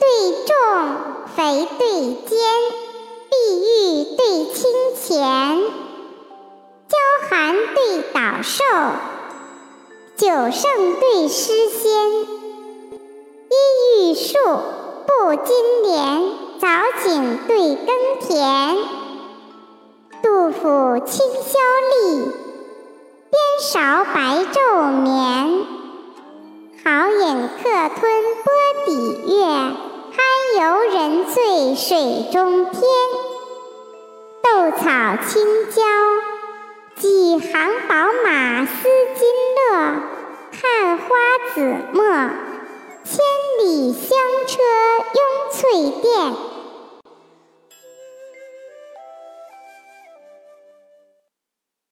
对重，肥对尖，碧玉对清钱，娇寒对倒瘦，久盛对诗仙。一玉树，不金莲，藻井对耕田。杜甫清宵立，边韶白昼。好饮客吞波底月，酣游人醉水中天。斗草青椒，几行宝马思金勒。看花子墨，千里香车拥翠殿。